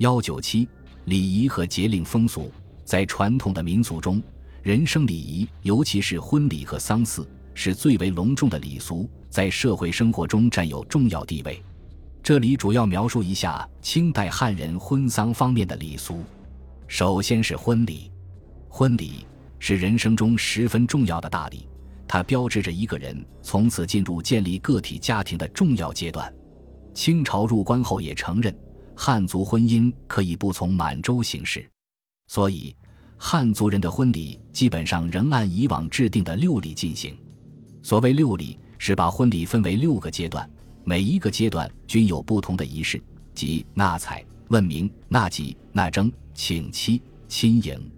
幺九七礼仪和节令风俗，在传统的民俗中，人生礼仪，尤其是婚礼和丧祀，是最为隆重的礼俗，在社会生活中占有重要地位。这里主要描述一下清代汉人婚丧方面的礼俗。首先是婚礼，婚礼是人生中十分重要的大礼，它标志着一个人从此进入建立个体家庭的重要阶段。清朝入关后也承认。汉族婚姻可以不从满洲形式，所以汉族人的婚礼基本上仍按以往制定的六礼进行。所谓六礼，是把婚礼分为六个阶段，每一个阶段均有不同的仪式，即纳采、问名、纳吉、纳征、请妻、亲迎。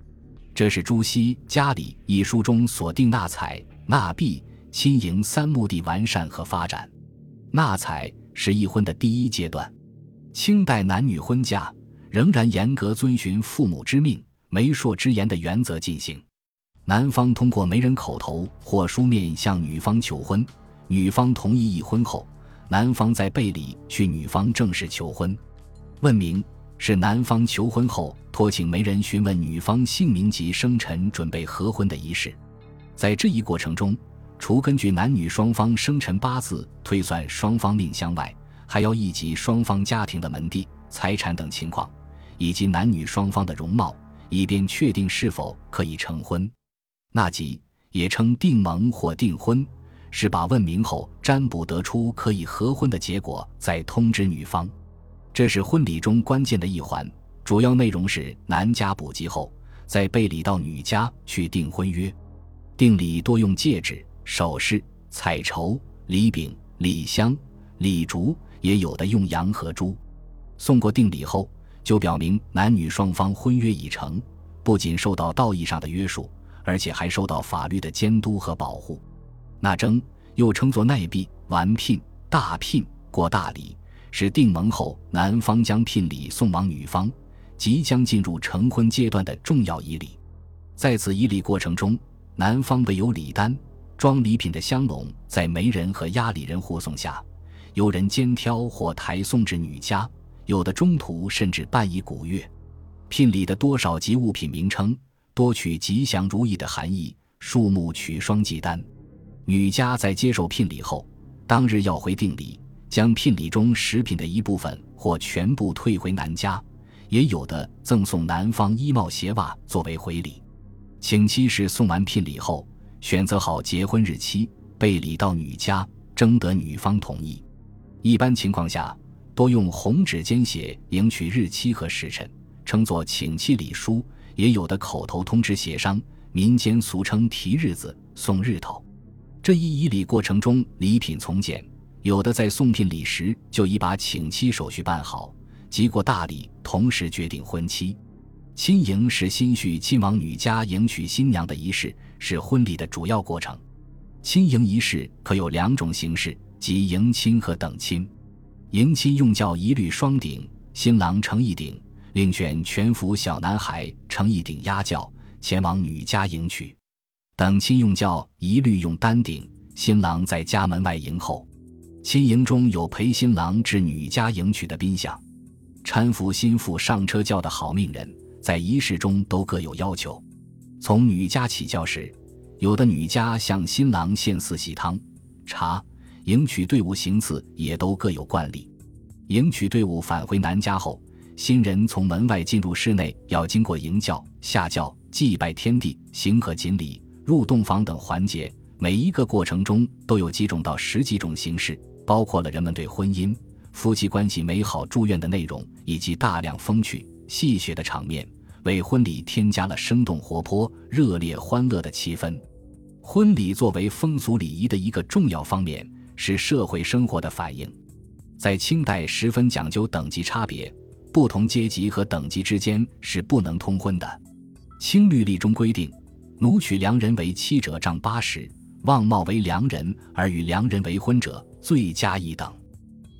这是朱熹《家礼》一书中所定纳采、纳婢、亲迎三目的完善和发展。纳采是一婚的第一阶段。清代男女婚嫁仍然严格遵循父母之命、媒妁之言的原则进行。男方通过媒人口头或书面向女方求婚，女方同意已婚后，男方在备里去女方正式求婚。问名是男方求婚后托请媒人询问女方姓名及生辰，准备合婚的仪式。在这一过程中，除根据男女双方生辰八字推算双方命相外，还要一及双方家庭的门第、财产等情况，以及男女双方的容貌，以便确定是否可以成婚。纳吉也称订盟或订婚，是把问名后占卜得出可以合婚的结果，再通知女方。这是婚礼中关键的一环，主要内容是男家补吉后，在备礼到女家去订婚约。订礼多用戒指、首饰、彩绸、礼饼、礼香、礼烛。也有的用羊和猪，送过定礼后，就表明男女双方婚约已成，不仅受到道义上的约束，而且还受到法律的监督和保护。纳征又称作奈婢、完聘、大聘、过大礼，是订盟后男方将聘礼送往女方，即将进入成婚阶段的重要仪礼。在此仪礼过程中，男方备有礼单，装礼品的香笼在媒人和押礼人护送下。有人肩挑或抬送至女家，有的中途甚至伴以古乐。聘礼的多少及物品名称，多取吉祥如意的含义。数目取双祭单。女家在接受聘礼后，当日要回定礼，将聘礼中食品的一部分或全部退回男家，也有的赠送男方衣帽鞋袜作为回礼。请妻是送完聘礼后，选择好结婚日期，备礼到女家，征得女方同意。一般情况下，多用红纸笺写迎娶日期和时辰，称作请期礼书；也有的口头通知协商，民间俗称提日子、送日头。这一仪礼过程中，礼品从简，有的在送聘礼时就已把请期手续办好，即过大礼，同时决定婚期。亲迎是新婿亲往女家迎娶新娘的仪式，是婚礼的主要过程。亲迎仪式可有两种形式。即迎亲和等亲，迎亲用轿一律双顶，新郎乘一顶，另选全服小男孩乘一顶压轿前往女家迎娶；等亲用轿一律用单顶，新郎在家门外迎候。亲迎中有陪新郎至女家迎娶的宾相，搀扶新妇上车轿的好命人，在仪式中都各有要求。从女家起轿时，有的女家向新郎献四喜汤、茶。迎娶队伍行次也都各有惯例。迎娶队伍返回男家后，新人从门外进入室内，要经过迎轿、下轿、祭拜天地、行合锦礼、入洞房等环节。每一个过程中都有几种到十几种形式，包括了人们对婚姻、夫妻关系美好祝愿的内容，以及大量风趣戏谑的场面，为婚礼添加了生动活泼、热烈欢乐的气氛。婚礼作为风俗礼仪的一个重要方面。是社会生活的反映，在清代十分讲究等级差别，不同阶级和等级之间是不能通婚的。清律例中规定，奴娶良人为妻者杖八十，望貌为良人而与良人为婚者，罪加一等。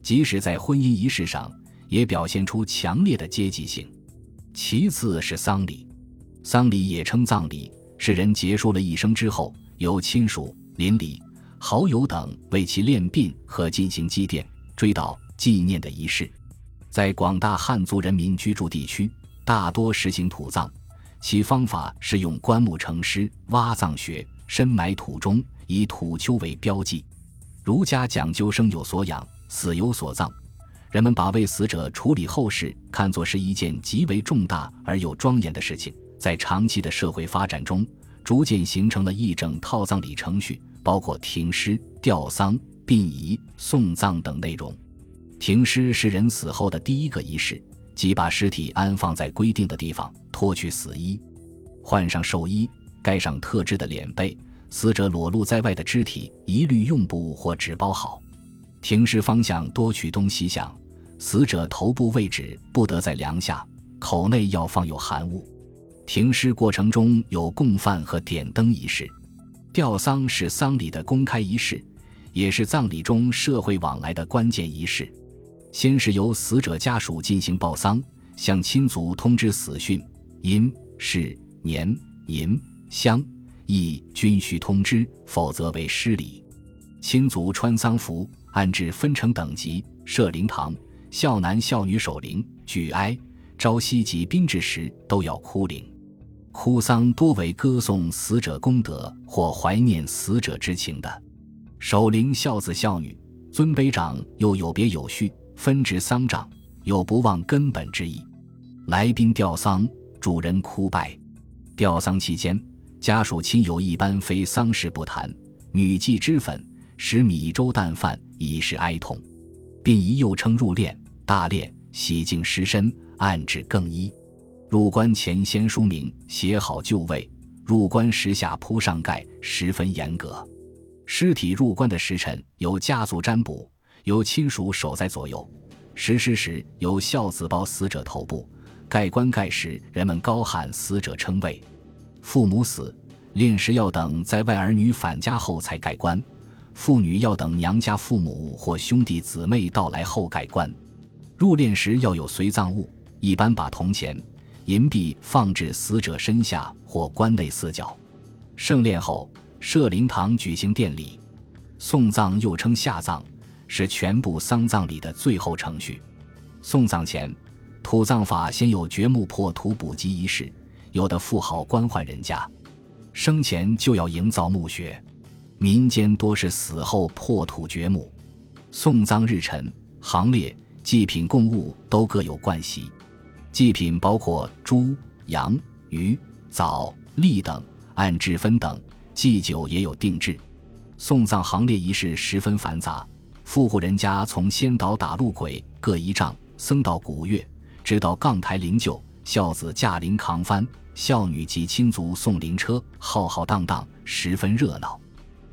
即使在婚姻仪式上，也表现出强烈的阶级性。其次是丧礼，丧礼也称葬礼，是人结束了一生之后，由亲属邻里。好友等为其殓殡和进行祭奠、追悼、纪念的仪式。在广大汉族人民居住地区，大多实行土葬，其方法是用棺木成尸，挖葬穴，深埋土中，以土丘为标记。儒家讲究生有所养，死有所葬。人们把为死者处理后事看作是一件极为重大而又庄严的事情，在长期的社会发展中，逐渐形成了一整套葬礼程序，包括停尸、吊丧、殡仪、送葬等内容。停尸是人死后的第一个仪式，即把尸体安放在规定的地方，脱去死衣，换上寿衣，盖上特制的脸被，死者裸露在外的肢体一律用布或纸包好。停尸方向多取东西向。死者头部位置不得在梁下，口内要放有寒物。停尸过程中有供饭和点灯仪式。吊丧是丧礼的公开仪式，也是葬礼中社会往来的关键仪式。先是由死者家属进行报丧，向亲族通知死讯，因、事、年、银、乡、义均须通知，否则为失礼。亲族穿丧服，按制分成等级，设灵堂。孝男孝女守灵、举哀、朝夕及宾至时都要哭灵。哭丧多为歌颂死者功德或怀念死者之情的。守灵孝子孝女，尊卑长又有别有序，分职丧长，有不忘根本之意。来宾吊丧，主人哭拜。吊丧期间，家属亲友一般非丧事不谈。女祭脂粉，食米粥淡饭，以示哀痛。殡仪又称入殓。大殓洗净尸身，安置更衣。入棺前先书名，写好就位。入棺时下铺上盖，十分严格。尸体入棺的时辰由家族占卜，由亲属守在左右。实施时由孝子抱死者头部。盖棺盖时，人们高喊死者称谓。父母死，殓时要等在外儿女返家后才盖棺。妇女要等娘家父母或兄弟姊妹到来后盖棺。入殓时要有随葬物，一般把铜钱、银币放置死者身下或棺内四角。盛殓后设灵堂举行奠礼。送葬又称下葬，是全部丧葬礼的最后程序。送葬前，土葬法先有掘墓破土补给仪式，有的富豪官宦人家生前就要营造墓穴，民间多是死后破土掘墓。送葬日辰行列。祭品供物都各有惯习，祭品包括猪、羊、鱼、枣、栗等，按制分等。祭酒也有定制。送葬行列仪式十分繁杂，富户人家从先导打路鬼各一丈，僧道鼓乐，直到杠台灵柩，孝子驾灵扛幡，孝女及亲族送灵车，浩浩荡荡，十分热闹。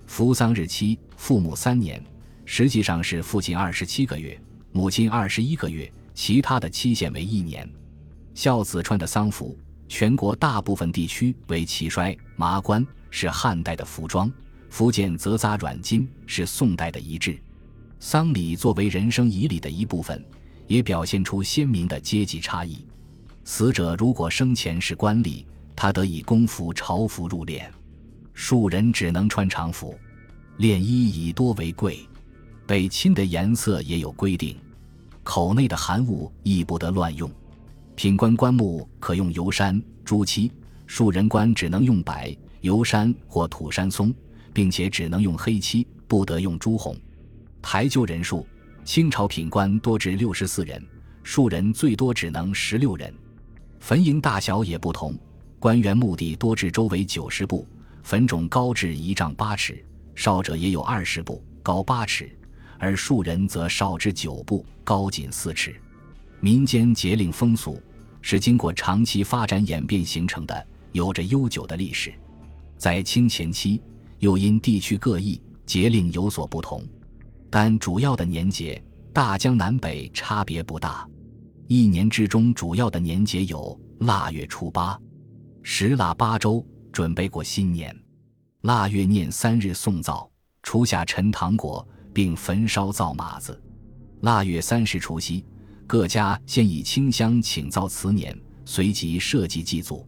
扶丧日期，父母三年，实际上是父亲二十七个月。母亲二十一个月，其他的期限为一年。孝子穿的丧服，全国大部分地区为旗衰麻冠，是汉代的服装；福建则扎软巾，是宋代的遗制。丧礼作为人生仪礼的一部分，也表现出鲜明的阶级差异。死者如果生前是官吏，他得以公服朝服入殓；庶人只能穿常服，殓衣以多为贵。被亲的颜色也有规定，口内的含物亦不得乱用。品官棺木可用油山、朱漆，庶人棺只能用柏油山或土山松，并且只能用黑漆，不得用朱红。抬柩人数，清朝品官多至六十四人，庶人最多只能十六人。坟茔大小也不同，官员墓地多至周围九十步，坟冢高至一丈八尺，少者也有二十步，高八尺。而庶人则少至九步，高仅四尺。民间节令风俗是经过长期发展演变形成的，有着悠久的历史。在清前期，又因地区各异，节令有所不同，但主要的年节大江南北差别不大。一年之中主要的年节有腊月初八，十腊八粥，准备过新年；腊月念三日送灶，初夏陈糖果。并焚烧灶马子。腊月三十除夕，各家先以清香请灶辞年，随即设祭祭祖。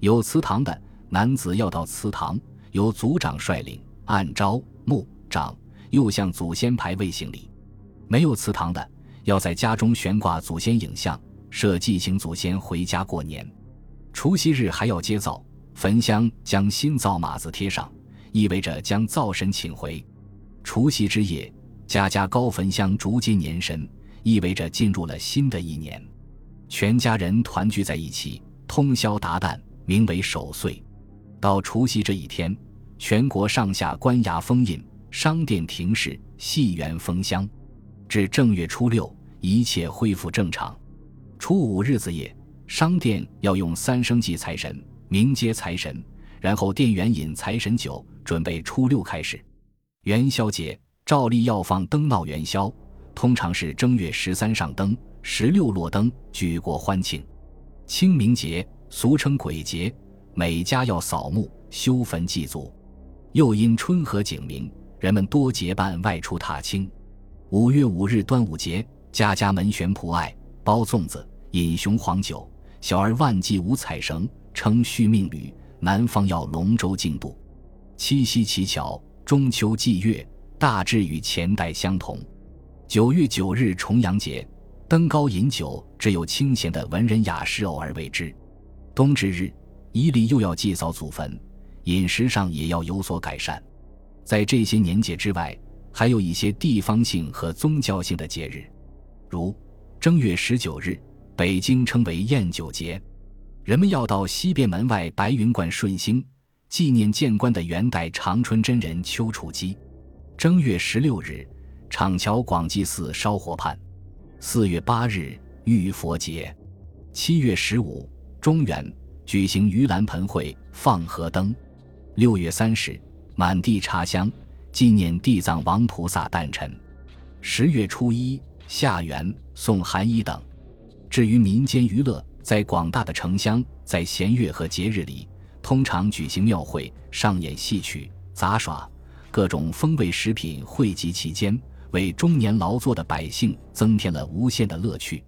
有祠堂的男子要到祠堂，由族长率领，按朝暮长，又向祖先牌位行礼；没有祠堂的，要在家中悬挂祖先影像，设祭请祖先回家过年。除夕日还要接灶，焚香将新灶码子贴上，意味着将灶神请回。除夕之夜，家家高焚香，逐接年神，意味着进入了新的一年。全家人团聚在一起，通宵达旦，名为守岁。到除夕这一天，全国上下关衙封印，商店停市，戏园封箱。至正月初六，一切恢复正常。初五日子夜，商店要用三生祭财神，迎接财神，然后店员饮财神酒，准备初六开始。元宵节照例要放灯闹元宵，通常是正月十三上灯，十六落灯，举国欢庆。清明节俗称鬼节，每家要扫墓、修坟祭祖。又因春和景明，人们多结伴外出踏青。五月五日端午节，家家门悬蒲艾，包粽子，饮雄黄酒。小儿万祭五彩绳，称续命旅。南方要龙舟竞渡。七夕乞巧，中秋祭月，大致与前代相同。九月九日重阳节，登高饮酒，只有清闲的文人雅士偶尔为之。冬至日，伊犁又要祭扫祖坟，饮食上也要有所改善。在这些年节之外。还有一些地方性和宗教性的节日，如正月十九日，北京称为宴酒节，人们要到西便门外白云观顺兴，纪念建关的元代长春真人丘处机。正月十六日，厂桥广济寺烧火畔。四月八日，浴佛节。七月十五，中原举行盂兰盆会，放河灯。六月三十，满地插香。纪念地藏王菩萨诞辰，十月初一下元送寒衣等。至于民间娱乐，在广大的城乡，在弦月和节日里，通常举行庙会，上演戏曲、杂耍，各种风味食品汇集其间，为中年劳作的百姓增添了无限的乐趣。